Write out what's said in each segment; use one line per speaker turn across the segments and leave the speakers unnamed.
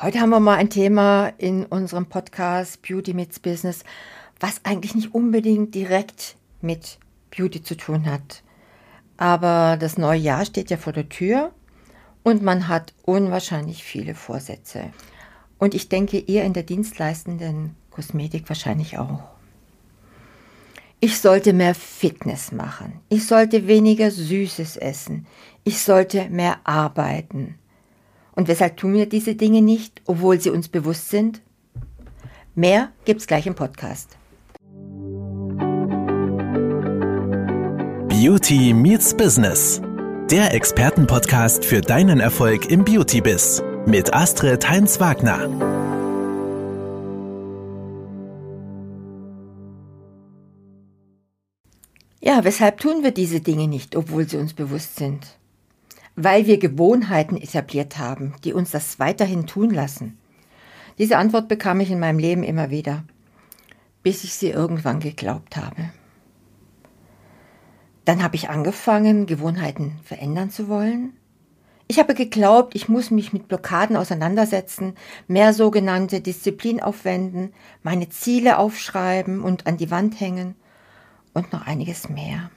Heute haben wir mal ein Thema in unserem Podcast Beauty Meets Business, was eigentlich nicht unbedingt direkt mit Beauty zu tun hat. Aber das neue Jahr steht ja vor der Tür und man hat unwahrscheinlich viele Vorsätze. Und ich denke, ihr in der dienstleistenden Kosmetik wahrscheinlich auch. Ich sollte mehr Fitness machen. Ich sollte weniger Süßes essen. Ich sollte mehr arbeiten. Und weshalb tun wir diese Dinge nicht, obwohl sie uns bewusst sind? Mehr gibt's gleich im Podcast.
Beauty meets Business. Der Expertenpodcast für deinen Erfolg im Beauty-Biz mit Astrid Heinz-Wagner.
Ja, weshalb tun wir diese Dinge nicht, obwohl sie uns bewusst sind? Weil wir Gewohnheiten etabliert haben, die uns das weiterhin tun lassen? Diese Antwort bekam ich in meinem Leben immer wieder, bis ich sie irgendwann geglaubt habe. Dann habe ich angefangen, Gewohnheiten verändern zu wollen. Ich habe geglaubt, ich muss mich mit Blockaden auseinandersetzen, mehr sogenannte Disziplin aufwenden, meine Ziele aufschreiben und an die Wand hängen und noch einiges mehr.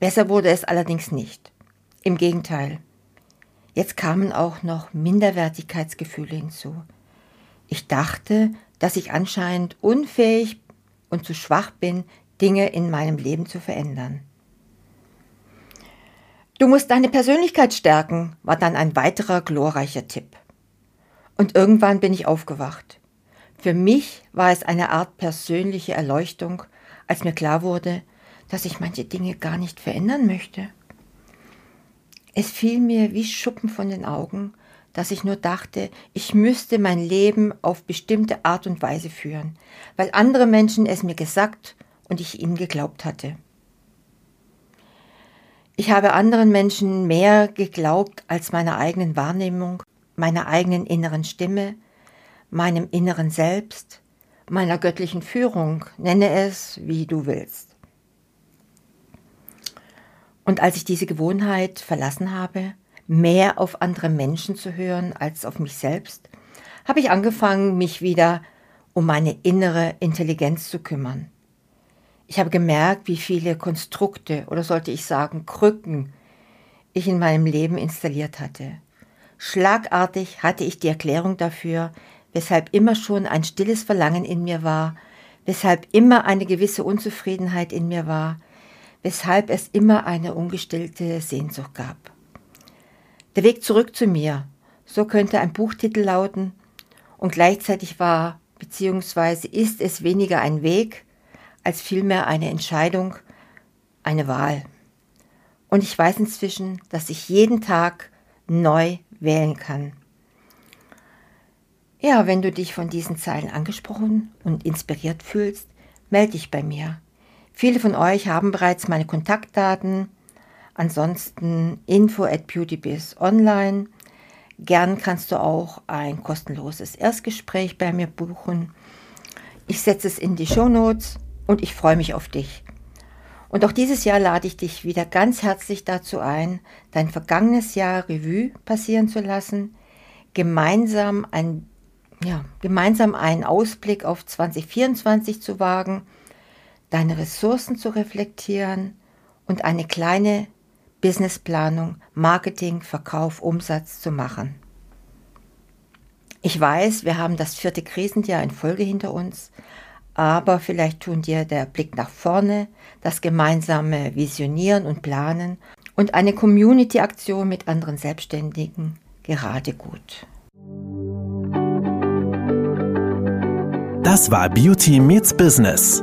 Besser wurde es allerdings nicht. Im Gegenteil. Jetzt kamen auch noch Minderwertigkeitsgefühle hinzu. Ich dachte, dass ich anscheinend unfähig und zu schwach bin, Dinge in meinem Leben zu verändern. Du musst deine Persönlichkeit stärken, war dann ein weiterer glorreicher Tipp. Und irgendwann bin ich aufgewacht. Für mich war es eine Art persönliche Erleuchtung, als mir klar wurde, dass ich manche Dinge gar nicht verändern möchte. Es fiel mir wie Schuppen von den Augen, dass ich nur dachte, ich müsste mein Leben auf bestimmte Art und Weise führen, weil andere Menschen es mir gesagt und ich ihnen geglaubt hatte. Ich habe anderen Menschen mehr geglaubt als meiner eigenen Wahrnehmung, meiner eigenen inneren Stimme, meinem inneren Selbst, meiner göttlichen Führung, nenne es, wie du willst. Und als ich diese Gewohnheit verlassen habe, mehr auf andere Menschen zu hören als auf mich selbst, habe ich angefangen, mich wieder um meine innere Intelligenz zu kümmern. Ich habe gemerkt, wie viele Konstrukte oder sollte ich sagen Krücken ich in meinem Leben installiert hatte. Schlagartig hatte ich die Erklärung dafür, weshalb immer schon ein stilles Verlangen in mir war, weshalb immer eine gewisse Unzufriedenheit in mir war, weshalb es immer eine ungestillte Sehnsucht gab. Der Weg zurück zu mir, so könnte ein Buchtitel lauten, und gleichzeitig war bzw. ist es weniger ein Weg als vielmehr eine Entscheidung, eine Wahl. Und ich weiß inzwischen, dass ich jeden Tag neu wählen kann. Ja, wenn du dich von diesen Zeilen angesprochen und inspiriert fühlst, melde dich bei mir. Viele von euch haben bereits meine Kontaktdaten. Ansonsten info at beautybiz online. Gern kannst du auch ein kostenloses Erstgespräch bei mir buchen. Ich setze es in die Show Notes und ich freue mich auf dich. Und auch dieses Jahr lade ich dich wieder ganz herzlich dazu ein, dein vergangenes Jahr Revue passieren zu lassen, gemeinsam, ein, ja, gemeinsam einen Ausblick auf 2024 zu wagen deine Ressourcen zu reflektieren und eine kleine Businessplanung, Marketing, Verkauf, Umsatz zu machen. Ich weiß, wir haben das vierte Krisenjahr in Folge hinter uns, aber vielleicht tun dir der Blick nach vorne, das gemeinsame Visionieren und Planen und eine Community-Aktion mit anderen Selbstständigen gerade gut.
Das war Beauty Meets Business